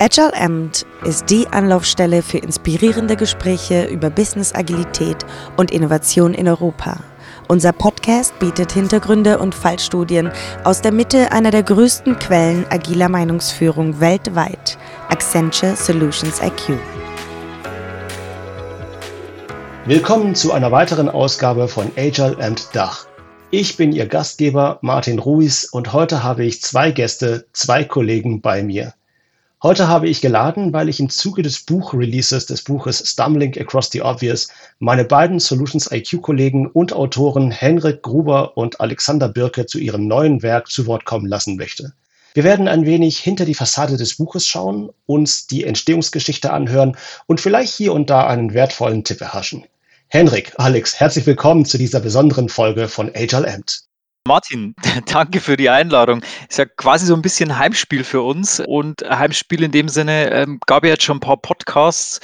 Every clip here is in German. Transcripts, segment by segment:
Agile Amt ist die Anlaufstelle für inspirierende Gespräche über Business Agilität und Innovation in Europa. Unser Podcast bietet Hintergründe und Fallstudien aus der Mitte einer der größten Quellen agiler Meinungsführung weltweit, Accenture Solutions IQ. Willkommen zu einer weiteren Ausgabe von Agile Amt Dach. Ich bin Ihr Gastgeber Martin Ruiz und heute habe ich zwei Gäste, zwei Kollegen bei mir. Heute habe ich geladen, weil ich im Zuge des Buchreleases des Buches Stumbling Across the Obvious meine beiden Solutions IQ-Kollegen und Autoren Henrik Gruber und Alexander Birke zu ihrem neuen Werk zu Wort kommen lassen möchte. Wir werden ein wenig hinter die Fassade des Buches schauen, uns die Entstehungsgeschichte anhören und vielleicht hier und da einen wertvollen Tipp erhaschen. Henrik, Alex, herzlich willkommen zu dieser besonderen Folge von Agile Amt. Martin, danke für die Einladung. Ist ja quasi so ein bisschen Heimspiel für uns und Heimspiel in dem Sinne ähm, gab ja jetzt schon ein paar Podcasts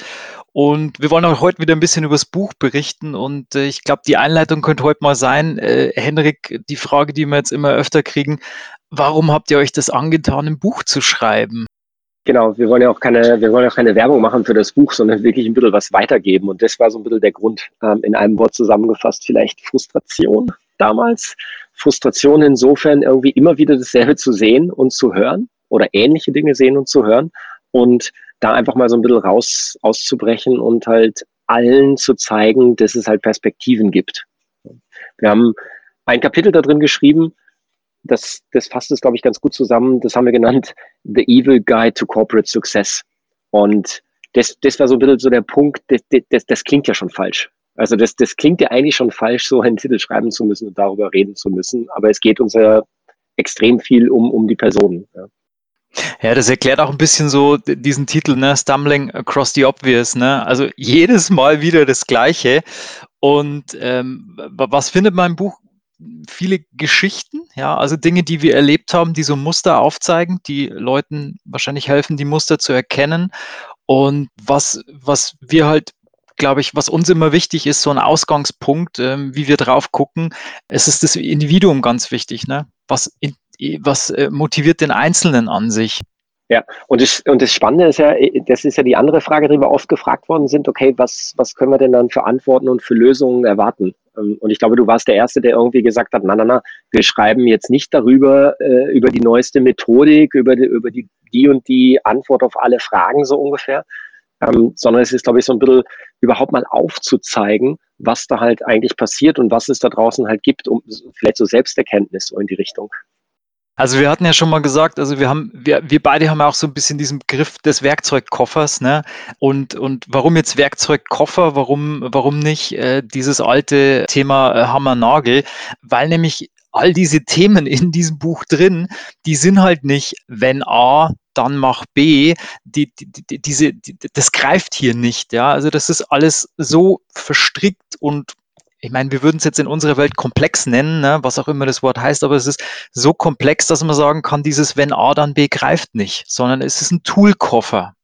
und wir wollen auch heute wieder ein bisschen über das Buch berichten und äh, ich glaube, die Einleitung könnte heute mal sein, äh, Henrik, die Frage, die wir jetzt immer öfter kriegen, warum habt ihr euch das angetan, ein Buch zu schreiben? Genau, wir wollen ja auch keine, wir wollen auch keine Werbung machen für das Buch, sondern wirklich ein bisschen was weitergeben. Und das war so ein bisschen der Grund, ähm, in einem Wort zusammengefasst, vielleicht Frustration damals. Frustration insofern, irgendwie immer wieder dasselbe zu sehen und zu hören oder ähnliche Dinge sehen und zu hören und da einfach mal so ein bisschen raus auszubrechen und halt allen zu zeigen, dass es halt Perspektiven gibt. Wir haben ein Kapitel da drin geschrieben, das, das fasst es, glaube ich, ganz gut zusammen. Das haben wir genannt The Evil Guide to Corporate Success. Und das, das war so ein bisschen so der Punkt, das, das, das klingt ja schon falsch. Also das, das klingt ja eigentlich schon falsch, so einen Titel schreiben zu müssen und darüber reden zu müssen. Aber es geht uns ja extrem viel um, um die Personen. Ja. Ja, das erklärt auch ein bisschen so diesen Titel, ne? Stumbling Across the Obvious. Ne? Also jedes Mal wieder das Gleiche. Und ähm, was findet man im Buch? Viele Geschichten, ja, also Dinge, die wir erlebt haben, die so Muster aufzeigen, die Leuten wahrscheinlich helfen, die Muster zu erkennen. Und was, was wir halt glaube ich, was uns immer wichtig ist, so ein Ausgangspunkt, ähm, wie wir drauf gucken. Es ist das Individuum ganz wichtig. Ne? Was, in, was äh, motiviert den Einzelnen an sich? Ja, und das, und das Spannende ist ja, äh, das ist ja die andere Frage, die wir oft gefragt worden sind, okay, was, was können wir denn dann für Antworten und für Lösungen erwarten? Ähm, und ich glaube, du warst der Erste, der irgendwie gesagt hat, na, na, na, wir schreiben jetzt nicht darüber, äh, über die neueste Methodik, über die, über die, die und die Antwort auf alle Fragen so ungefähr, ähm, sondern es ist, glaube ich, so ein bisschen überhaupt mal aufzuzeigen, was da halt eigentlich passiert und was es da draußen halt gibt, um vielleicht so Selbsterkenntnis so in die Richtung. Also wir hatten ja schon mal gesagt, also wir haben, wir, wir beide haben auch so ein bisschen diesen Begriff des Werkzeugkoffers, ne? Und, und warum jetzt Werkzeugkoffer, warum, warum nicht äh, dieses alte Thema äh, Hammer-Nagel? Weil nämlich all diese Themen in diesem Buch drin, die sind halt nicht, wenn A, dann mach B, die, die, die, diese, die, das greift hier nicht, ja. Also das ist alles so verstrickt und ich meine, wir würden es jetzt in unserer Welt komplex nennen, ne, was auch immer das Wort heißt, aber es ist so komplex, dass man sagen kann, dieses wenn A, dann B greift nicht, sondern es ist ein Toolkoffer.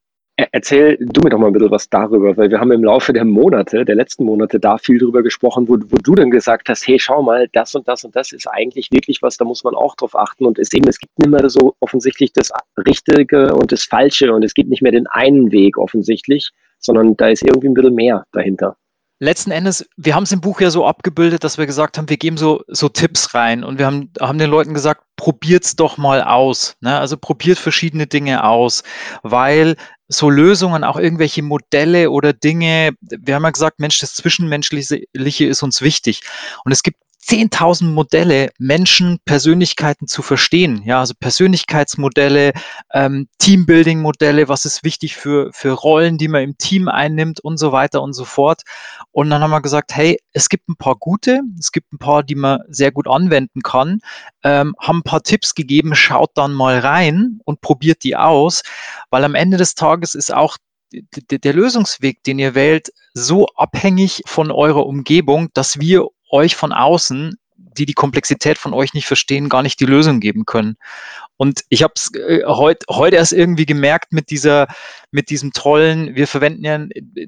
Erzähl du mir doch mal ein bisschen was darüber, weil wir haben im Laufe der Monate, der letzten Monate da viel drüber gesprochen, wo, wo du dann gesagt hast, hey, schau mal, das und das und das ist eigentlich wirklich was, da muss man auch drauf achten. Und es eben, es gibt nicht mehr so offensichtlich das Richtige und das Falsche und es gibt nicht mehr den einen Weg offensichtlich, sondern da ist irgendwie ein bisschen mehr dahinter letzten Endes, wir haben es im Buch ja so abgebildet, dass wir gesagt haben, wir geben so, so Tipps rein und wir haben, haben den Leuten gesagt, probiert's doch mal aus. Ne? Also probiert verschiedene Dinge aus, weil so Lösungen, auch irgendwelche Modelle oder Dinge, wir haben ja gesagt, Mensch, das Zwischenmenschliche ist uns wichtig. Und es gibt 10.000 Modelle, Menschen, Persönlichkeiten zu verstehen. Ja, also Persönlichkeitsmodelle, ähm, Teambuilding-Modelle, was ist wichtig für, für Rollen, die man im Team einnimmt und so weiter und so fort. Und dann haben wir gesagt, hey, es gibt ein paar gute, es gibt ein paar, die man sehr gut anwenden kann, ähm, haben ein paar Tipps gegeben, schaut dann mal rein und probiert die aus, weil am Ende des Tages ist auch der Lösungsweg, den ihr wählt, so abhängig von eurer Umgebung, dass wir euch von außen, die die Komplexität von euch nicht verstehen, gar nicht die Lösung geben können. Und ich habe es äh, heute heut erst irgendwie gemerkt mit dieser, mit diesem tollen, wir verwenden ja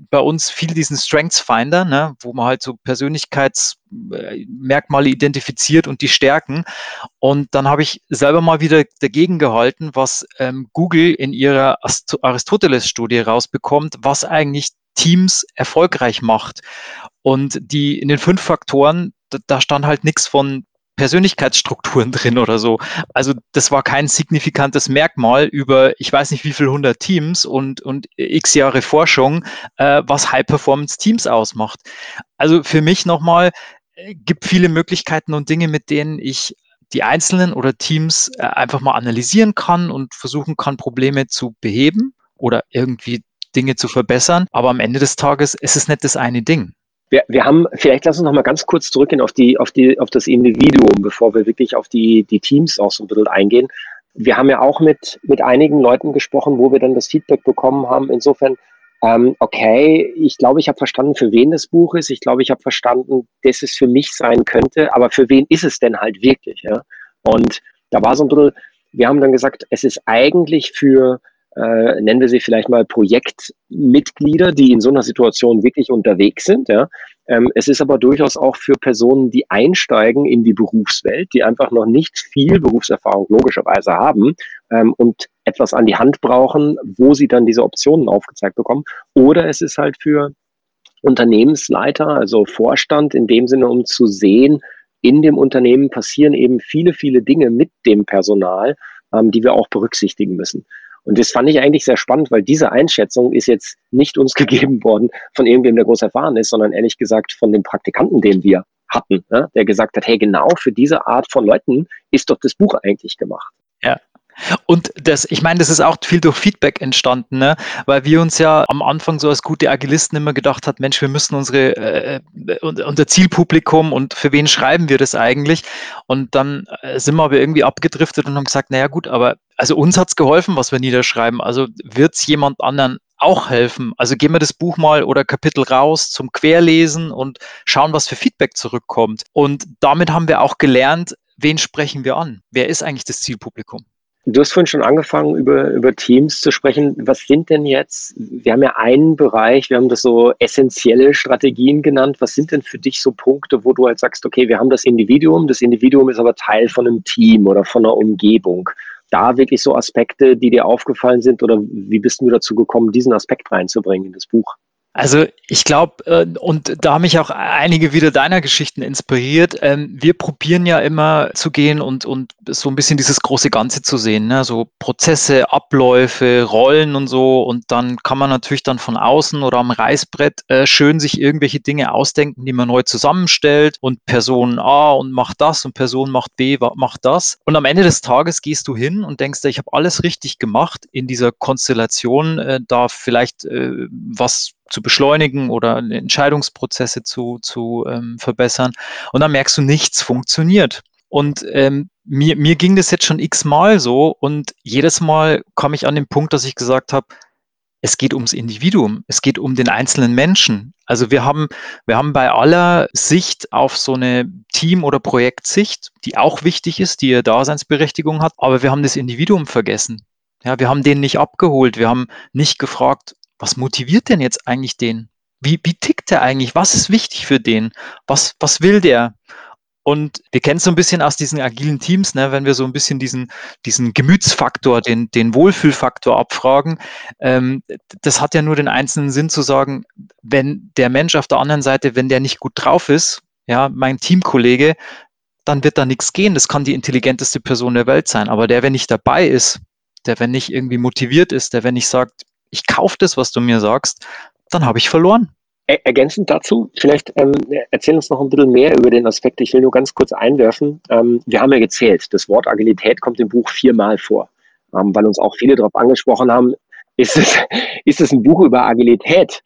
bei uns viel diesen Strengths Finder, ne, wo man halt so Persönlichkeitsmerkmale identifiziert und die Stärken. Und dann habe ich selber mal wieder dagegen gehalten, was ähm, Google in ihrer Aristoteles-Studie rausbekommt, was eigentlich Teams erfolgreich macht. Und die in den fünf Faktoren, da, da stand halt nichts von Persönlichkeitsstrukturen drin oder so. Also das war kein signifikantes Merkmal über, ich weiß nicht wie viel hundert Teams und, und x Jahre Forschung, äh, was High-Performance-Teams ausmacht. Also für mich nochmal, äh, gibt viele Möglichkeiten und Dinge, mit denen ich die Einzelnen oder Teams äh, einfach mal analysieren kann und versuchen kann, Probleme zu beheben oder irgendwie Dinge zu verbessern. Aber am Ende des Tages ist es nicht das eine Ding. Wir, wir haben, vielleicht lass uns noch mal ganz kurz zurückgehen auf die, auf die, auf das Individuum, bevor wir wirklich auf die, die Teams auch so ein bisschen eingehen. Wir haben ja auch mit, mit einigen Leuten gesprochen, wo wir dann das Feedback bekommen haben. Insofern, ähm, okay, ich glaube, ich habe verstanden, für wen das Buch ist. Ich glaube, ich habe verstanden, dass es für mich sein könnte. Aber für wen ist es denn halt wirklich? Ja? Und da war so ein bisschen, wir haben dann gesagt, es ist eigentlich für äh, nennen wir sie vielleicht mal Projektmitglieder, die in so einer Situation wirklich unterwegs sind. Ja. Ähm, es ist aber durchaus auch für Personen, die einsteigen in die Berufswelt, die einfach noch nicht viel Berufserfahrung logischerweise haben ähm, und etwas an die Hand brauchen, wo sie dann diese Optionen aufgezeigt bekommen. Oder es ist halt für Unternehmensleiter, also Vorstand in dem Sinne, um zu sehen, in dem Unternehmen passieren eben viele, viele Dinge mit dem Personal, ähm, die wir auch berücksichtigen müssen. Und das fand ich eigentlich sehr spannend, weil diese Einschätzung ist jetzt nicht uns gegeben worden von irgendwem, der groß erfahren ist, sondern ehrlich gesagt von dem Praktikanten, den wir hatten, ne? der gesagt hat, hey, genau für diese Art von Leuten ist doch das Buch eigentlich gemacht. Ja, und das, ich meine, das ist auch viel durch Feedback entstanden, ne? weil wir uns ja am Anfang so als gute Agilisten immer gedacht hat, Mensch, wir müssen unsere äh, unser Zielpublikum und für wen schreiben wir das eigentlich? Und dann äh, sind wir aber irgendwie abgedriftet und haben gesagt, naja gut, aber also uns hat's geholfen, was wir niederschreiben. Also wird's jemand anderen auch helfen. Also gehen wir das Buch mal oder Kapitel raus zum Querlesen und schauen, was für Feedback zurückkommt. Und damit haben wir auch gelernt, wen sprechen wir an? Wer ist eigentlich das Zielpublikum? Du hast vorhin schon angefangen, über, über Teams zu sprechen. Was sind denn jetzt, wir haben ja einen Bereich, wir haben das so essentielle Strategien genannt. Was sind denn für dich so Punkte, wo du halt sagst, okay, wir haben das Individuum, das Individuum ist aber Teil von einem Team oder von einer Umgebung. Da wirklich so Aspekte, die dir aufgefallen sind oder wie bist du dazu gekommen, diesen Aspekt reinzubringen in das Buch? Also ich glaube, äh, und da haben mich auch einige wieder deiner Geschichten inspiriert. Ähm, wir probieren ja immer zu gehen und, und so ein bisschen dieses große Ganze zu sehen, ne? so Prozesse, Abläufe, Rollen und so. Und dann kann man natürlich dann von außen oder am Reißbrett äh, schön sich irgendwelche Dinge ausdenken, die man neu zusammenstellt und Person A und macht das und Person macht B macht das. Und am Ende des Tages gehst du hin und denkst, ich habe alles richtig gemacht in dieser Konstellation, äh, da vielleicht was zu beschleunigen oder Entscheidungsprozesse zu, zu ähm, verbessern. Und dann merkst du, nichts funktioniert. Und ähm, mir, mir ging das jetzt schon x-mal so und jedes Mal komme ich an den Punkt, dass ich gesagt habe, es geht ums Individuum, es geht um den einzelnen Menschen. Also wir haben, wir haben bei aller Sicht auf so eine Team- oder Projektsicht, die auch wichtig ist, die eine Daseinsberechtigung hat, aber wir haben das Individuum vergessen. Ja, wir haben den nicht abgeholt, wir haben nicht gefragt, was motiviert denn jetzt eigentlich den? Wie, wie tickt der eigentlich? Was ist wichtig für den? Was, was will der? Und wir kennen es so ein bisschen aus diesen agilen Teams, ne, wenn wir so ein bisschen diesen, diesen Gemütsfaktor, den, den Wohlfühlfaktor abfragen. Ähm, das hat ja nur den einzelnen Sinn zu sagen, wenn der Mensch auf der anderen Seite, wenn der nicht gut drauf ist, ja, mein Teamkollege, dann wird da nichts gehen. Das kann die intelligenteste Person der Welt sein. Aber der, wenn nicht dabei ist, der, wenn nicht irgendwie motiviert ist, der, wenn nicht sagt, ich kaufe das, was du mir sagst, dann habe ich verloren. Ergänzend dazu, vielleicht ähm, erzähl uns noch ein bisschen mehr über den Aspekt. Ich will nur ganz kurz einwerfen. Ähm, wir haben ja gezählt, das Wort Agilität kommt im Buch viermal vor, ähm, weil uns auch viele darauf angesprochen haben, ist es, ist es ein Buch über Agilität?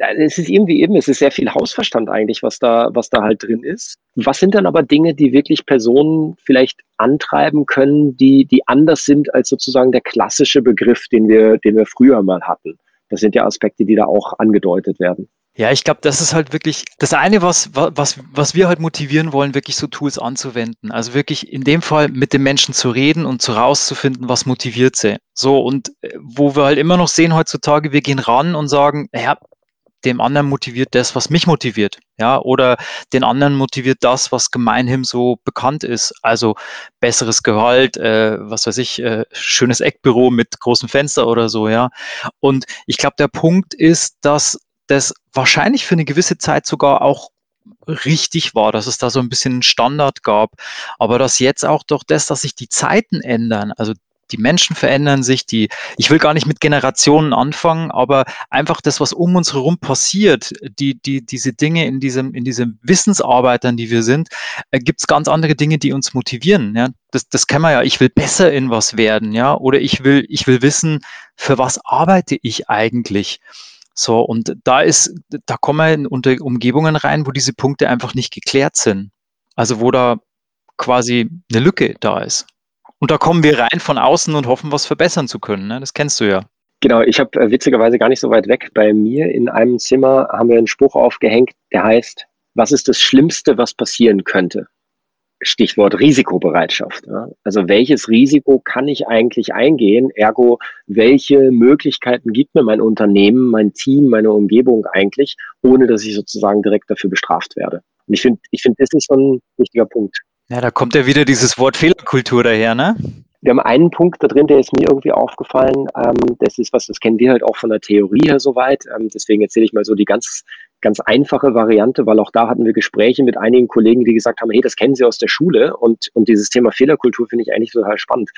Es ist irgendwie eben, es ist sehr viel Hausverstand eigentlich, was da, was da halt drin ist. Was sind dann aber Dinge, die wirklich Personen vielleicht antreiben können, die, die anders sind als sozusagen der klassische Begriff, den wir, den wir früher mal hatten? Das sind ja Aspekte, die da auch angedeutet werden. Ja, ich glaube, das ist halt wirklich das eine, was, was, was wir halt motivieren wollen, wirklich so Tools anzuwenden. Also wirklich in dem Fall mit den Menschen zu reden und zu rauszufinden, was motiviert sie. So, und äh, wo wir halt immer noch sehen heutzutage, wir gehen ran und sagen, naja, dem anderen motiviert das, was mich motiviert, ja, oder den anderen motiviert das, was gemeinhin so bekannt ist, also besseres Gehalt, äh, was weiß ich, äh, schönes Eckbüro mit großem Fenster oder so, ja. Und ich glaube, der Punkt ist, dass das wahrscheinlich für eine gewisse Zeit sogar auch richtig war, dass es da so ein bisschen einen Standard gab, aber dass jetzt auch durch das, dass sich die Zeiten ändern, also die Menschen verändern sich, die, ich will gar nicht mit Generationen anfangen, aber einfach das, was um uns herum passiert, die, die, diese Dinge in diesem, in diesem Wissensarbeitern, die wir sind, äh, gibt es ganz andere Dinge, die uns motivieren. Ja? Das, das kennen wir ja. Ich will besser in was werden, ja, oder ich will, ich will wissen, für was arbeite ich eigentlich? So, und da ist, da kommen wir in unter Umgebungen rein, wo diese Punkte einfach nicht geklärt sind. Also wo da quasi eine Lücke da ist. Und da kommen wir rein von außen und hoffen, was verbessern zu können. Ne? Das kennst du ja. Genau, ich habe äh, witzigerweise gar nicht so weit weg. Bei mir in einem Zimmer haben wir einen Spruch aufgehängt, der heißt, was ist das Schlimmste, was passieren könnte? Stichwort Risikobereitschaft. Ja? Also welches Risiko kann ich eigentlich eingehen? Ergo, welche Möglichkeiten gibt mir mein Unternehmen, mein Team, meine Umgebung eigentlich, ohne dass ich sozusagen direkt dafür bestraft werde? Und ich finde, ich finde, das ist so ein wichtiger Punkt. Ja, da kommt ja wieder dieses Wort Fehlerkultur daher, ne? Wir haben einen Punkt da drin, der ist mir irgendwie aufgefallen. Ähm, das ist was, das kennen wir halt auch von der Theorie her soweit. Ähm, deswegen erzähle ich mal so die ganz, ganz einfache Variante, weil auch da hatten wir Gespräche mit einigen Kollegen, die gesagt haben, hey, das kennen sie aus der Schule und, und dieses Thema Fehlerkultur finde ich eigentlich total spannend.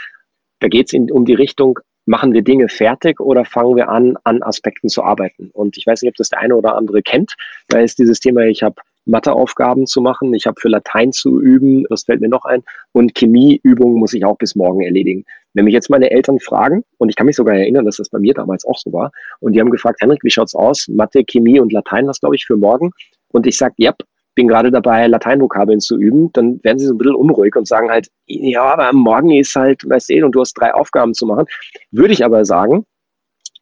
Da geht es um die Richtung, machen wir Dinge fertig oder fangen wir an, an Aspekten zu arbeiten? Und ich weiß nicht, ob das der eine oder andere kennt. Da ist dieses Thema, ich habe Matheaufgaben zu machen. Ich habe für Latein zu üben, das fällt mir noch ein. Und Chemieübungen muss ich auch bis morgen erledigen. Wenn mich jetzt meine Eltern fragen, und ich kann mich sogar erinnern, dass das bei mir damals auch so war, und die haben gefragt, Henrik, wie schaut's aus? Mathe, Chemie und Latein, was glaube ich für morgen? Und ich sage, ja, bin gerade dabei, Lateinvokabeln zu üben, dann werden sie so ein bisschen unruhig und sagen halt, ja, aber morgen ist halt, weißt du, und du hast drei Aufgaben zu machen. Würde ich aber sagen,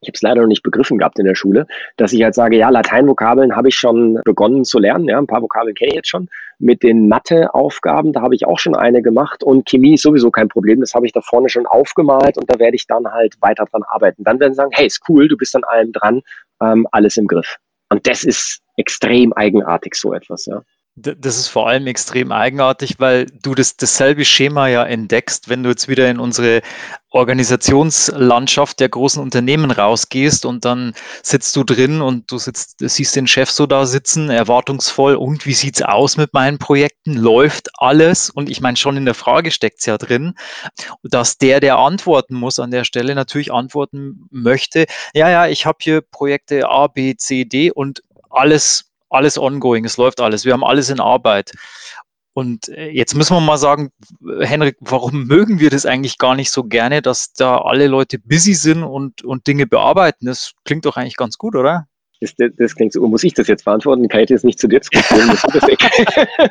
ich habe es leider noch nicht begriffen gehabt in der Schule, dass ich halt sage, ja, Lateinvokabeln habe ich schon begonnen zu lernen, ja, ein paar Vokabeln kenne ich jetzt schon. Mit den Matheaufgaben, da habe ich auch schon eine gemacht und Chemie ist sowieso kein Problem, das habe ich da vorne schon aufgemalt und da werde ich dann halt weiter dran arbeiten. Dann werden sie sagen, hey, ist cool, du bist an allem dran, ähm, alles im Griff. Und das ist extrem eigenartig, so etwas, ja. Das ist vor allem extrem eigenartig, weil du das, dasselbe Schema ja entdeckst, wenn du jetzt wieder in unsere Organisationslandschaft der großen Unternehmen rausgehst und dann sitzt du drin und du sitzt, siehst den Chef so da sitzen, erwartungsvoll und wie sieht's aus mit meinen Projekten? Läuft alles? Und ich meine, schon in der Frage steckt's ja drin, dass der, der antworten muss an der Stelle, natürlich antworten möchte, ja, ja, ich habe hier Projekte A, B, C, D und alles alles ongoing, es läuft alles, wir haben alles in Arbeit. Und äh, jetzt müssen wir mal sagen, Henrik, warum mögen wir das eigentlich gar nicht so gerne, dass da alle Leute busy sind und, und Dinge bearbeiten? Das klingt doch eigentlich ganz gut, oder? Das, das klingt so. Muss ich das jetzt beantworten? Kann ich das nicht zu dir diskutieren?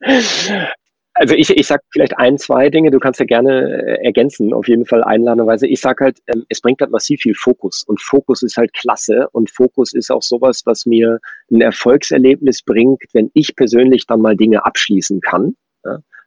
Also ich, ich sage vielleicht ein, zwei Dinge, du kannst ja gerne äh, ergänzen, auf jeden Fall einladenderweise. Ich sage halt, ähm, es bringt halt massiv viel Fokus und Fokus ist halt klasse und Fokus ist auch sowas, was mir ein Erfolgserlebnis bringt, wenn ich persönlich dann mal Dinge abschließen kann.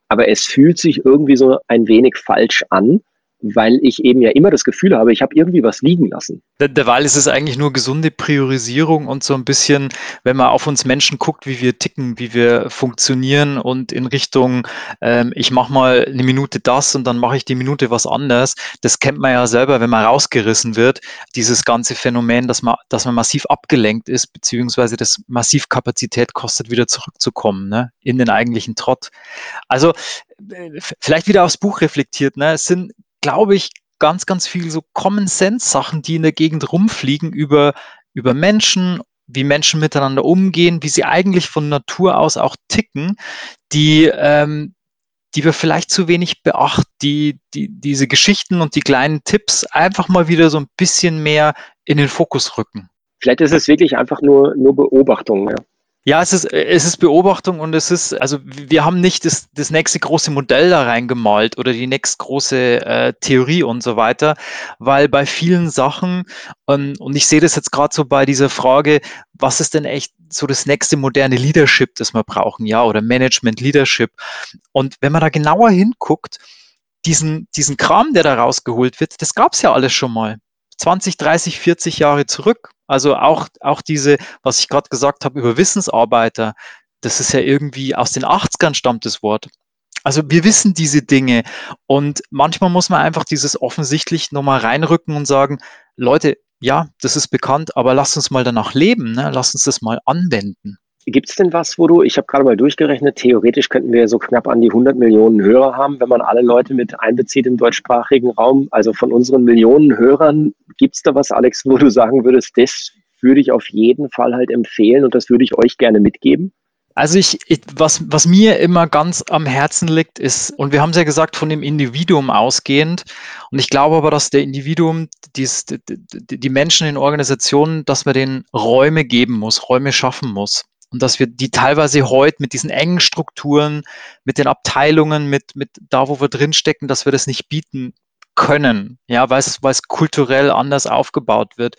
Aber es fühlt sich irgendwie so ein wenig falsch an, weil ich eben ja immer das Gefühl habe, ich habe irgendwie was liegen lassen. Derweil ist es eigentlich nur gesunde Priorisierung und so ein bisschen, wenn man auf uns Menschen guckt, wie wir ticken, wie wir funktionieren und in Richtung, ähm, ich mache mal eine Minute das und dann mache ich die Minute was anderes. Das kennt man ja selber, wenn man rausgerissen wird, dieses ganze Phänomen, dass man, dass man massiv abgelenkt ist, beziehungsweise das massiv Kapazität kostet, wieder zurückzukommen, ne, in den eigentlichen Trott. Also äh, vielleicht wieder aufs Buch reflektiert, ne? Es sind glaube ich, ganz, ganz viel so Common Sense Sachen, die in der Gegend rumfliegen über, über Menschen, wie Menschen miteinander umgehen, wie sie eigentlich von Natur aus auch ticken, die, ähm, die wir vielleicht zu wenig beachten, die, die, diese Geschichten und die kleinen Tipps einfach mal wieder so ein bisschen mehr in den Fokus rücken. Vielleicht ist es wirklich einfach nur, nur Beobachtung. Ja. Ja, es ist, es ist Beobachtung und es ist, also wir haben nicht das, das nächste große Modell da reingemalt oder die nächste große äh, Theorie und so weiter, weil bei vielen Sachen, ähm, und ich sehe das jetzt gerade so bei dieser Frage, was ist denn echt so das nächste moderne Leadership, das wir brauchen, ja, oder Management Leadership. Und wenn man da genauer hinguckt, diesen, diesen Kram, der da rausgeholt wird, das gab es ja alles schon mal. 20, 30, 40 Jahre zurück. Also auch, auch diese, was ich gerade gesagt habe über Wissensarbeiter, das ist ja irgendwie aus den 80ern stammt das Wort. Also wir wissen diese Dinge und manchmal muss man einfach dieses offensichtlich nochmal reinrücken und sagen, Leute, ja, das ist bekannt, aber lasst uns mal danach leben, ne? lasst uns das mal anwenden. Gibt es denn was, wo du, ich habe gerade mal durchgerechnet, theoretisch könnten wir so knapp an die 100 Millionen Hörer haben, wenn man alle Leute mit einbezieht im deutschsprachigen Raum. Also von unseren Millionen Hörern, gibt es da was, Alex, wo du sagen würdest, das würde ich auf jeden Fall halt empfehlen und das würde ich euch gerne mitgeben? Also ich, ich, was, was mir immer ganz am Herzen liegt, ist, und wir haben es ja gesagt, von dem Individuum ausgehend, und ich glaube aber, dass der Individuum, dies, die, die Menschen in Organisationen, dass man denen Räume geben muss, Räume schaffen muss und dass wir die teilweise heute mit diesen engen Strukturen, mit den Abteilungen, mit, mit da, wo wir drinstecken, dass wir das nicht bieten können, ja, weil es, kulturell anders aufgebaut wird.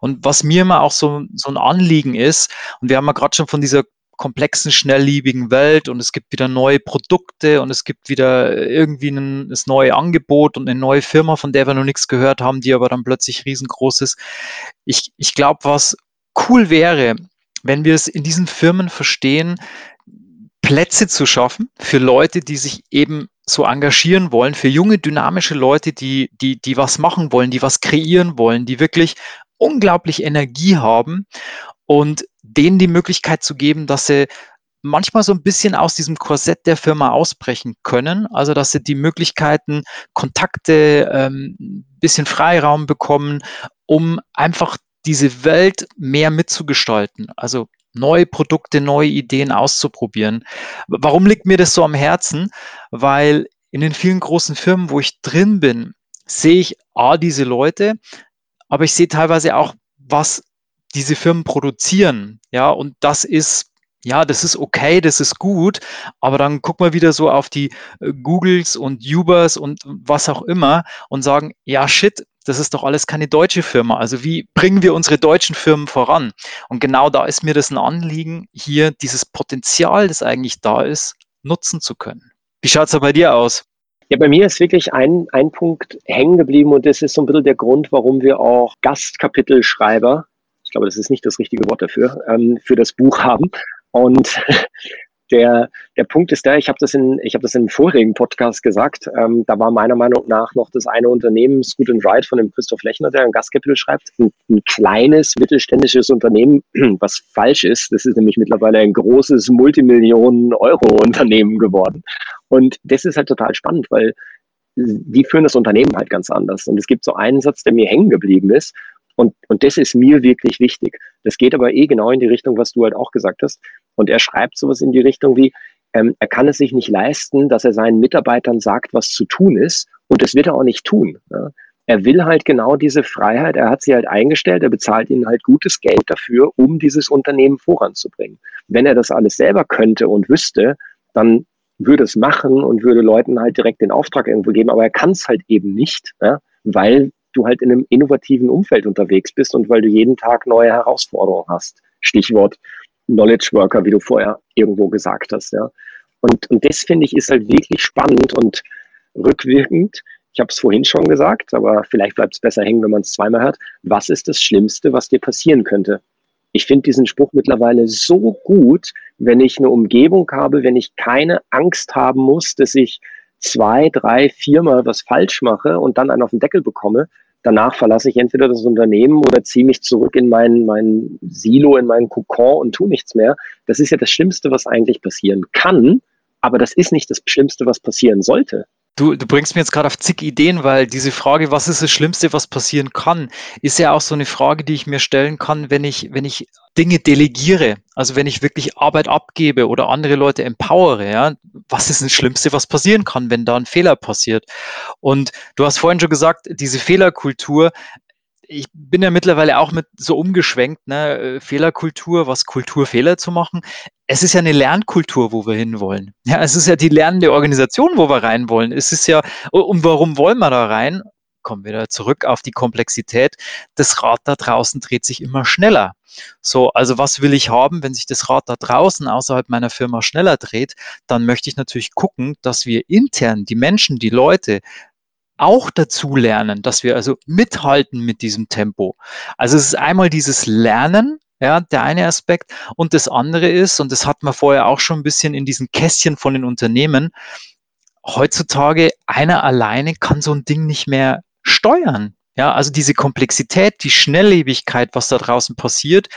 Und was mir immer auch so, so ein Anliegen ist, und wir haben ja gerade schon von dieser komplexen, schnellliebigen Welt und es gibt wieder neue Produkte und es gibt wieder irgendwie ein, das neue Angebot und eine neue Firma, von der wir noch nichts gehört haben, die aber dann plötzlich riesengroß ist. Ich, ich glaube, was cool wäre, wenn wir es in diesen Firmen verstehen, Plätze zu schaffen für Leute, die sich eben so engagieren wollen, für junge, dynamische Leute, die, die, die was machen wollen, die was kreieren wollen, die wirklich unglaublich Energie haben und denen die Möglichkeit zu geben, dass sie manchmal so ein bisschen aus diesem Korsett der Firma ausbrechen können. Also, dass sie die Möglichkeiten, Kontakte, ähm, bisschen Freiraum bekommen, um einfach diese Welt mehr mitzugestalten. Also neue Produkte, neue Ideen auszuprobieren. Warum liegt mir das so am Herzen? Weil in den vielen großen Firmen, wo ich drin bin, sehe ich A, diese Leute, aber ich sehe teilweise auch, was diese Firmen produzieren. Ja, und das ist ja, das ist okay, das ist gut, aber dann gucken wir wieder so auf die äh, Googles und Ubers und was auch immer und sagen, ja, shit, das ist doch alles keine deutsche Firma. Also wie bringen wir unsere deutschen Firmen voran? Und genau da ist mir das ein Anliegen, hier dieses Potenzial, das eigentlich da ist, nutzen zu können. Wie schaut es bei dir aus? Ja, bei mir ist wirklich ein, ein Punkt hängen geblieben und das ist so ein bisschen der Grund, warum wir auch Gastkapitelschreiber, ich glaube, das ist nicht das richtige Wort dafür, ähm, für das Buch haben. Und der, der Punkt ist der, ich habe das in, ich habe das im vorigen Podcast gesagt, ähm, da war meiner Meinung nach noch das eine Unternehmen, Scoot and Ride von dem Christoph Lechner, der ein Gastkapitel schreibt, ein, ein kleines mittelständisches Unternehmen, was falsch ist. Das ist nämlich mittlerweile ein großes Multimillionen-Euro-Unternehmen geworden. Und das ist halt total spannend, weil die führen das Unternehmen halt ganz anders. Und es gibt so einen Satz, der mir hängen geblieben ist. Und, und das ist mir wirklich wichtig. Das geht aber eh genau in die Richtung, was du halt auch gesagt hast. Und er schreibt sowas in die Richtung wie, ähm, er kann es sich nicht leisten, dass er seinen Mitarbeitern sagt, was zu tun ist. Und das wird er auch nicht tun. Ja. Er will halt genau diese Freiheit, er hat sie halt eingestellt, er bezahlt ihnen halt gutes Geld dafür, um dieses Unternehmen voranzubringen. Wenn er das alles selber könnte und wüsste, dann würde es machen und würde Leuten halt direkt den Auftrag irgendwo geben, aber er kann es halt eben nicht, ja, weil du halt in einem innovativen Umfeld unterwegs bist und weil du jeden Tag neue Herausforderungen hast. Stichwort Knowledge Worker, wie du vorher irgendwo gesagt hast. Ja. Und, und das finde ich ist halt wirklich spannend und rückwirkend. Ich habe es vorhin schon gesagt, aber vielleicht bleibt es besser hängen, wenn man es zweimal hört. Was ist das Schlimmste, was dir passieren könnte? Ich finde diesen Spruch mittlerweile so gut, wenn ich eine Umgebung habe, wenn ich keine Angst haben muss, dass ich zwei, drei, viermal was falsch mache und dann einen auf den Deckel bekomme, danach verlasse ich entweder das Unternehmen oder ziehe mich zurück in mein, mein Silo, in meinen Kokon und tue nichts mehr. Das ist ja das Schlimmste, was eigentlich passieren kann, aber das ist nicht das Schlimmste, was passieren sollte. Du, du bringst mir jetzt gerade auf zig Ideen, weil diese Frage, was ist das Schlimmste, was passieren kann, ist ja auch so eine Frage, die ich mir stellen kann, wenn ich, wenn ich Dinge delegiere, also wenn ich wirklich Arbeit abgebe oder andere Leute empowere, ja, was ist das Schlimmste, was passieren kann, wenn da ein Fehler passiert? Und du hast vorhin schon gesagt, diese Fehlerkultur, ich bin ja mittlerweile auch mit so umgeschwenkt, ne, äh, Fehlerkultur, was Kultur, Fehler zu machen. Es ist ja eine Lernkultur, wo wir hinwollen. Ja, es ist ja die lernende Organisation, wo wir rein wollen. Es ist ja, und warum wollen wir da rein? Kommen wir wieder zurück auf die Komplexität. Das Rad da draußen dreht sich immer schneller. So, also was will ich haben, wenn sich das Rad da draußen außerhalb meiner Firma schneller dreht? Dann möchte ich natürlich gucken, dass wir intern die Menschen, die Leute auch dazu lernen, dass wir also mithalten mit diesem Tempo. Also es ist einmal dieses Lernen, ja, der eine Aspekt. Und das andere ist, und das hat man vorher auch schon ein bisschen in diesen Kästchen von den Unternehmen, heutzutage einer alleine kann so ein Ding nicht mehr steuern. Ja, also diese Komplexität, die Schnelllebigkeit, was da draußen passiert.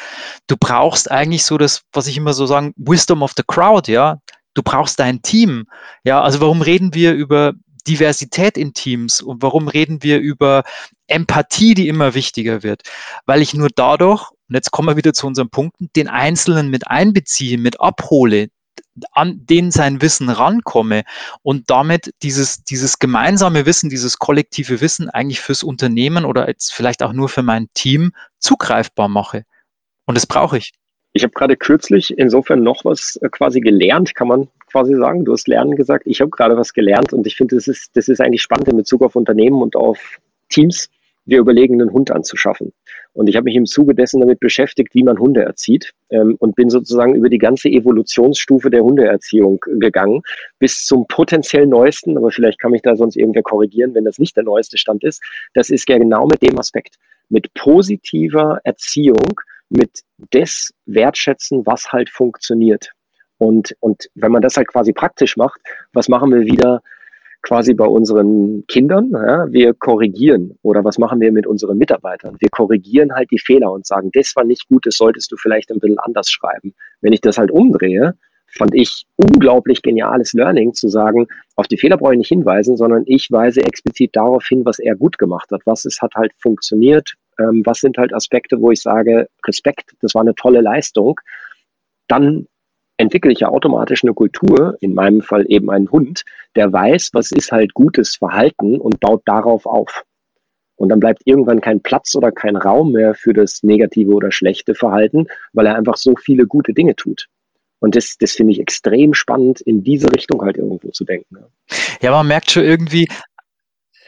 Du brauchst eigentlich so das, was ich immer so sagen, Wisdom of the Crowd, ja. Du brauchst dein Team. Ja, also warum reden wir über Diversität in Teams und warum reden wir über Empathie, die immer wichtiger wird? Weil ich nur dadurch, und jetzt kommen wir wieder zu unseren Punkten, den Einzelnen mit einbeziehe, mit abhole, an den sein Wissen rankomme und damit dieses, dieses gemeinsame Wissen, dieses kollektive Wissen eigentlich fürs Unternehmen oder jetzt vielleicht auch nur für mein Team zugreifbar mache. Und das brauche ich. Ich habe gerade kürzlich insofern noch was äh, quasi gelernt, kann man quasi sagen. Du hast Lernen gesagt. Ich habe gerade was gelernt und ich finde, das ist, das ist eigentlich spannend in Bezug auf Unternehmen und auf Teams. Wir überlegen, einen Hund anzuschaffen. Und ich habe mich im Zuge dessen damit beschäftigt, wie man Hunde erzieht ähm, und bin sozusagen über die ganze Evolutionsstufe der Hundeerziehung gegangen bis zum potenziell neuesten, aber vielleicht kann mich da sonst irgendwer korrigieren, wenn das nicht der neueste Stand ist. Das ist ja genau mit dem Aspekt, mit positiver Erziehung, mit des Wertschätzen, was halt funktioniert. Und, und wenn man das halt quasi praktisch macht, was machen wir wieder quasi bei unseren Kindern? Ja, wir korrigieren. Oder was machen wir mit unseren Mitarbeitern? Wir korrigieren halt die Fehler und sagen, das war nicht gut, das solltest du vielleicht ein bisschen anders schreiben. Wenn ich das halt umdrehe, fand ich unglaublich geniales Learning zu sagen, auf die Fehler brauche ich nicht hinweisen, sondern ich weise explizit darauf hin, was er gut gemacht hat. Was es hat halt funktioniert, ähm, was sind halt Aspekte, wo ich sage, Respekt, das war eine tolle Leistung. Dann entwickle ich ja automatisch eine Kultur, in meinem Fall eben einen Hund, der weiß, was ist halt gutes Verhalten und baut darauf auf. Und dann bleibt irgendwann kein Platz oder kein Raum mehr für das negative oder schlechte Verhalten, weil er einfach so viele gute Dinge tut. Und das, das finde ich extrem spannend, in diese Richtung halt irgendwo zu denken. Ja, man merkt schon irgendwie,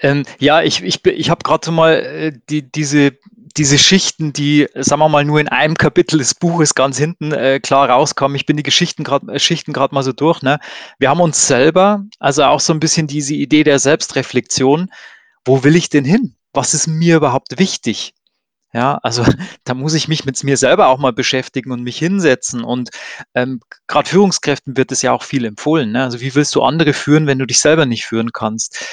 ähm, ja, ich, ich, ich habe gerade so mal äh, die, diese diese Schichten, die, sagen wir mal, nur in einem Kapitel des Buches ganz hinten äh, klar rauskommen. Ich bin die Geschichten gerade äh, Schichten gerade mal so durch. Ne? Wir haben uns selber, also auch so ein bisschen diese Idee der Selbstreflexion. Wo will ich denn hin? Was ist mir überhaupt wichtig? Ja, also da muss ich mich mit mir selber auch mal beschäftigen und mich hinsetzen. Und ähm, gerade Führungskräften wird es ja auch viel empfohlen. Ne? Also wie willst du andere führen, wenn du dich selber nicht führen kannst?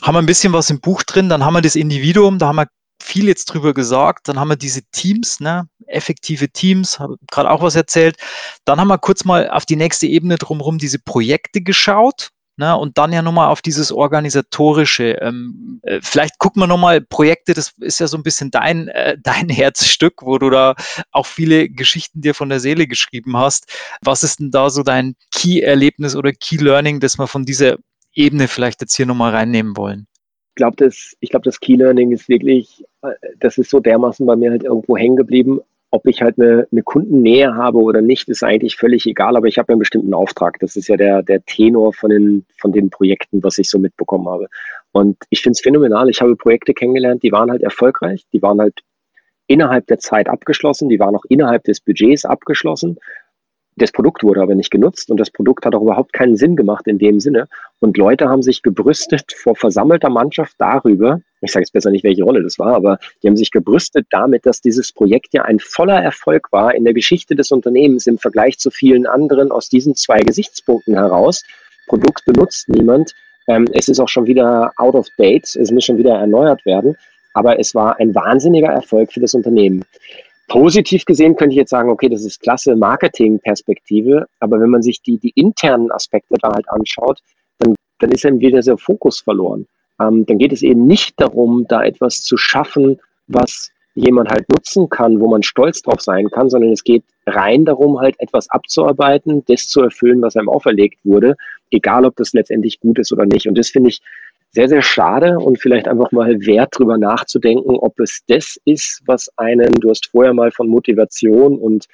Haben wir ein bisschen was im Buch drin, dann haben wir das Individuum, da haben wir viel jetzt drüber gesagt. Dann haben wir diese Teams, ne, effektive Teams, habe gerade auch was erzählt. Dann haben wir kurz mal auf die nächste Ebene drumherum diese Projekte geschaut. Ne, und dann ja nochmal auf dieses organisatorische. Ähm, äh, vielleicht gucken wir nochmal Projekte, das ist ja so ein bisschen dein, äh, dein Herzstück, wo du da auch viele Geschichten dir von der Seele geschrieben hast. Was ist denn da so dein Key-Erlebnis oder Key-Learning, das wir von dieser Ebene vielleicht jetzt hier nochmal reinnehmen wollen? Ich glaube, das, ich glaube, das Key Learning ist wirklich, äh, das ist so dermaßen bei mir halt irgendwo hängen geblieben. Ob ich halt eine, eine Kundennähe habe oder nicht, ist eigentlich völlig egal, aber ich habe einen bestimmten Auftrag. Das ist ja der, der Tenor von den, von den Projekten, was ich so mitbekommen habe. Und ich finde es phänomenal. Ich habe Projekte kennengelernt, die waren halt erfolgreich, die waren halt innerhalb der Zeit abgeschlossen, die waren auch innerhalb des Budgets abgeschlossen das Produkt wurde aber nicht genutzt und das Produkt hat auch überhaupt keinen Sinn gemacht in dem Sinne. Und Leute haben sich gebrüstet vor versammelter Mannschaft darüber, ich sage jetzt besser nicht, welche Rolle das war, aber die haben sich gebrüstet damit, dass dieses Projekt ja ein voller Erfolg war in der Geschichte des Unternehmens im Vergleich zu vielen anderen aus diesen zwei Gesichtspunkten heraus. Produkt benutzt niemand. Ähm, es ist auch schon wieder out of date. Es muss schon wieder erneuert werden. Aber es war ein wahnsinniger Erfolg für das Unternehmen. Positiv gesehen könnte ich jetzt sagen, okay, das ist klasse Marketing-Perspektive, aber wenn man sich die, die internen Aspekte da halt anschaut, dann, dann ist eben wieder der Fokus verloren. Ähm, dann geht es eben nicht darum, da etwas zu schaffen, was jemand halt nutzen kann, wo man stolz drauf sein kann, sondern es geht rein darum, halt etwas abzuarbeiten, das zu erfüllen, was einem auferlegt wurde, egal ob das letztendlich gut ist oder nicht. Und das finde ich sehr, sehr schade und vielleicht einfach mal wert, drüber nachzudenken, ob es das ist, was einen, du hast vorher mal von Motivation und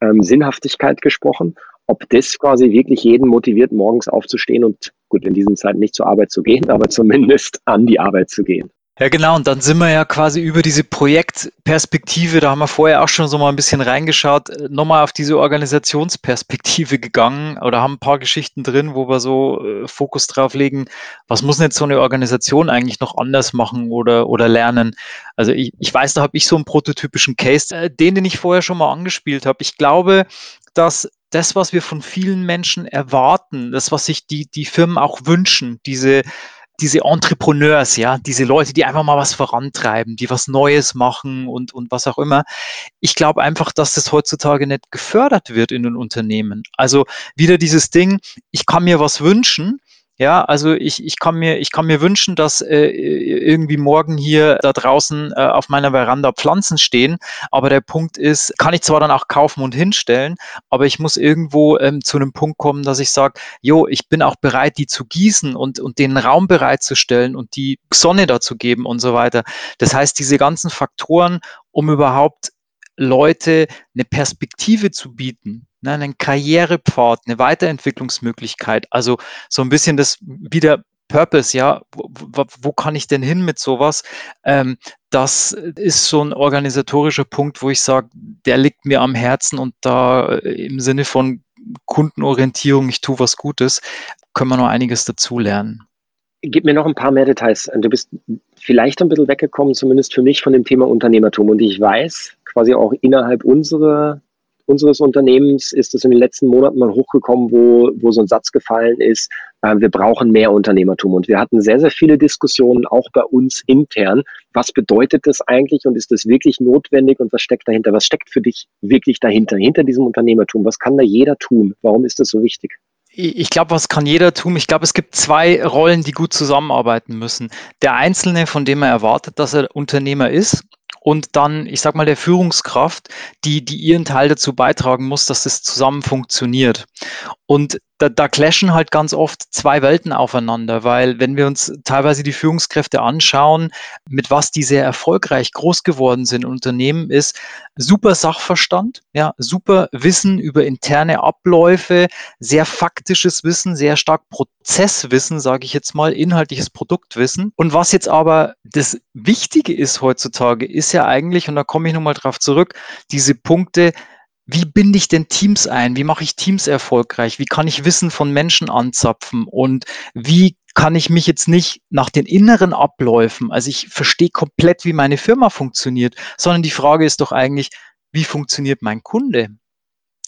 ähm, Sinnhaftigkeit gesprochen, ob das quasi wirklich jeden motiviert, morgens aufzustehen und gut, in diesen Zeiten nicht zur Arbeit zu gehen, aber zumindest an die Arbeit zu gehen. Ja, genau. Und dann sind wir ja quasi über diese Projektperspektive, da haben wir vorher auch schon so mal ein bisschen reingeschaut, äh, nochmal auf diese Organisationsperspektive gegangen oder haben ein paar Geschichten drin, wo wir so äh, Fokus drauf legen, was muss denn jetzt so eine Organisation eigentlich noch anders machen oder, oder lernen? Also ich, ich weiß, da habe ich so einen prototypischen Case, äh, den, den ich vorher schon mal angespielt habe. Ich glaube, dass das, was wir von vielen Menschen erwarten, das, was sich die, die Firmen auch wünschen, diese diese Entrepreneurs, ja, diese Leute, die einfach mal was vorantreiben, die was Neues machen und, und was auch immer. Ich glaube einfach, dass das heutzutage nicht gefördert wird in den Unternehmen. Also wieder dieses Ding, ich kann mir was wünschen, ja, also ich, ich, kann mir, ich kann mir wünschen, dass äh, irgendwie morgen hier da draußen äh, auf meiner Veranda Pflanzen stehen. Aber der Punkt ist, kann ich zwar dann auch kaufen und hinstellen, aber ich muss irgendwo ähm, zu einem Punkt kommen, dass ich sage, jo, ich bin auch bereit, die zu gießen und, und den Raum bereitzustellen und die Sonne dazu geben und so weiter. Das heißt, diese ganzen Faktoren, um überhaupt Leute eine Perspektive zu bieten, ne, einen Karrierepfad, eine Weiterentwicklungsmöglichkeit. Also so ein bisschen das wieder Purpose, ja, wo, wo, kann ich denn hin mit sowas? Ähm, das ist so ein organisatorischer Punkt, wo ich sage, der liegt mir am Herzen und da äh, im Sinne von Kundenorientierung, ich tue was Gutes, können wir noch einiges dazulernen. Gib mir noch ein paar mehr Details. Du bist vielleicht ein bisschen weggekommen, zumindest für mich, von dem Thema Unternehmertum. Und ich weiß, quasi auch innerhalb unserer unseres Unternehmens ist es in den letzten Monaten mal hochgekommen, wo, wo so ein Satz gefallen ist, äh, wir brauchen mehr Unternehmertum. Und wir hatten sehr, sehr viele Diskussionen auch bei uns intern. Was bedeutet das eigentlich und ist das wirklich notwendig und was steckt dahinter? Was steckt für dich wirklich dahinter, hinter diesem Unternehmertum? Was kann da jeder tun? Warum ist das so wichtig? ich glaube, was kann jeder tun? Ich glaube, es gibt zwei Rollen, die gut zusammenarbeiten müssen. Der Einzelne, von dem er erwartet, dass er Unternehmer ist, und dann, ich sag mal, der Führungskraft, die, die ihren Teil dazu beitragen muss, dass das zusammen funktioniert. Und da, da clashen halt ganz oft zwei Welten aufeinander, weil wenn wir uns teilweise die Führungskräfte anschauen, mit was die sehr erfolgreich groß geworden sind Unternehmen, ist super Sachverstand, ja, super Wissen über interne Abläufe, sehr faktisches Wissen, sehr stark Prozesswissen, sage ich jetzt mal, inhaltliches Produktwissen. Und was jetzt aber das Wichtige ist heutzutage, ist ja eigentlich, und da komme ich nochmal drauf zurück, diese Punkte, wie binde ich denn Teams ein? Wie mache ich Teams erfolgreich? Wie kann ich Wissen von Menschen anzapfen? Und wie kann ich mich jetzt nicht nach den inneren Abläufen, also ich verstehe komplett, wie meine Firma funktioniert, sondern die Frage ist doch eigentlich, wie funktioniert mein Kunde?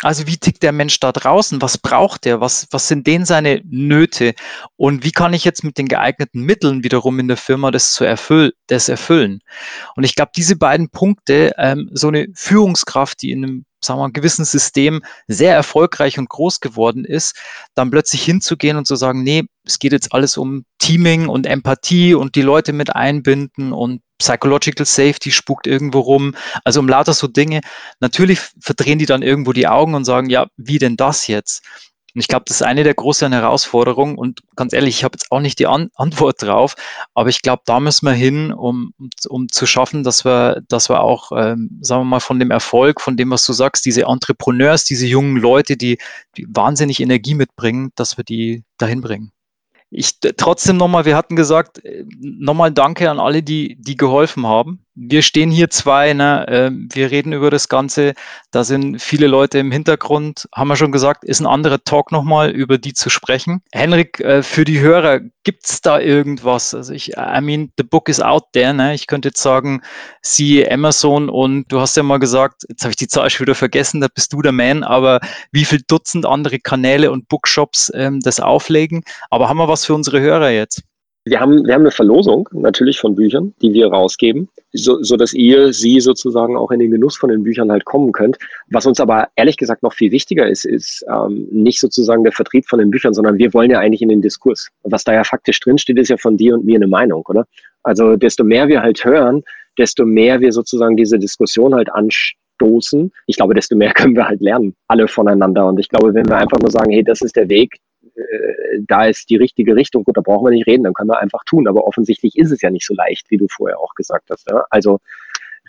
Also wie tickt der Mensch da draußen? Was braucht er? Was, was sind denn seine Nöte? Und wie kann ich jetzt mit den geeigneten Mitteln wiederum in der Firma das zu erfüllen, das erfüllen? Und ich glaube, diese beiden Punkte, ähm, so eine Führungskraft, die in einem sagen wir, mal, gewissen System sehr erfolgreich und groß geworden ist, dann plötzlich hinzugehen und zu sagen, nee, es geht jetzt alles um Teaming und Empathie und die Leute mit einbinden und Psychological Safety spukt irgendwo rum, also um lauter so Dinge. Natürlich verdrehen die dann irgendwo die Augen und sagen, ja, wie denn das jetzt? Und ich glaube, das ist eine der großen Herausforderungen. Und ganz ehrlich, ich habe jetzt auch nicht die An Antwort drauf, aber ich glaube, da müssen wir hin, um, um zu schaffen, dass wir, dass wir auch, ähm, sagen wir mal, von dem Erfolg, von dem, was du sagst, diese Entrepreneurs, diese jungen Leute, die, die wahnsinnig Energie mitbringen, dass wir die dahin bringen ich trotzdem nochmal, wir hatten gesagt, äh, nochmal Danke an alle, die, die geholfen haben wir stehen hier zwei, ne, äh, wir reden über das Ganze, da sind viele Leute im Hintergrund, haben wir schon gesagt, ist ein anderer Talk nochmal, über die zu sprechen. Henrik, äh, für die Hörer, gibt's da irgendwas? Also ich, I mean, the book is out there, ne? Ich könnte jetzt sagen, sie Amazon und du hast ja mal gesagt, jetzt habe ich die Zahl schon wieder vergessen, da bist du der Man, aber wie viel Dutzend andere Kanäle und Bookshops ähm, das auflegen? Aber haben wir was für unsere Hörer jetzt? Wir haben, wir haben eine Verlosung natürlich von Büchern, die wir rausgeben, so, so dass ihr, sie sozusagen auch in den Genuss von den Büchern halt kommen könnt. Was uns aber ehrlich gesagt noch viel wichtiger ist, ist ähm, nicht sozusagen der Vertrieb von den Büchern, sondern wir wollen ja eigentlich in den Diskurs. Was da ja faktisch drinsteht, ist ja von dir und mir eine Meinung, oder? Also desto mehr wir halt hören, desto mehr wir sozusagen diese Diskussion halt anstoßen, ich glaube, desto mehr können wir halt lernen, alle voneinander. Und ich glaube, wenn wir einfach nur sagen, hey, das ist der Weg, da ist die richtige Richtung, gut, da brauchen wir nicht reden, dann können wir einfach tun. Aber offensichtlich ist es ja nicht so leicht, wie du vorher auch gesagt hast. Ja? Also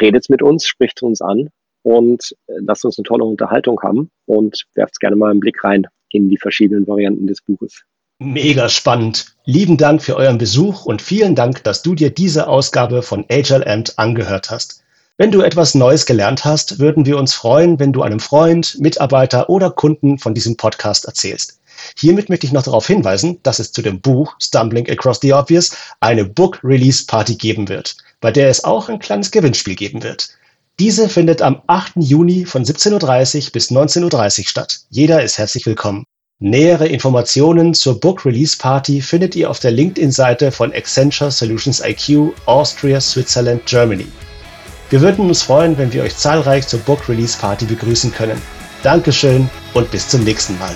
redet mit uns, spricht uns an und äh, lasst uns eine tolle Unterhaltung haben und werft gerne mal einen Blick rein in die verschiedenen Varianten des Buches. Mega spannend. Lieben Dank für euren Besuch und vielen Dank, dass du dir diese Ausgabe von Agile Amt angehört hast. Wenn du etwas Neues gelernt hast, würden wir uns freuen, wenn du einem Freund, Mitarbeiter oder Kunden von diesem Podcast erzählst. Hiermit möchte ich noch darauf hinweisen, dass es zu dem Buch Stumbling Across the Obvious eine Book Release Party geben wird, bei der es auch ein kleines Gewinnspiel geben wird. Diese findet am 8. Juni von 17.30 Uhr bis 19.30 Uhr statt. Jeder ist herzlich willkommen. Nähere Informationen zur Book Release Party findet ihr auf der LinkedIn-Seite von Accenture Solutions IQ Austria, Switzerland, Germany. Wir würden uns freuen, wenn wir euch zahlreich zur Book Release Party begrüßen können. Dankeschön und bis zum nächsten Mal.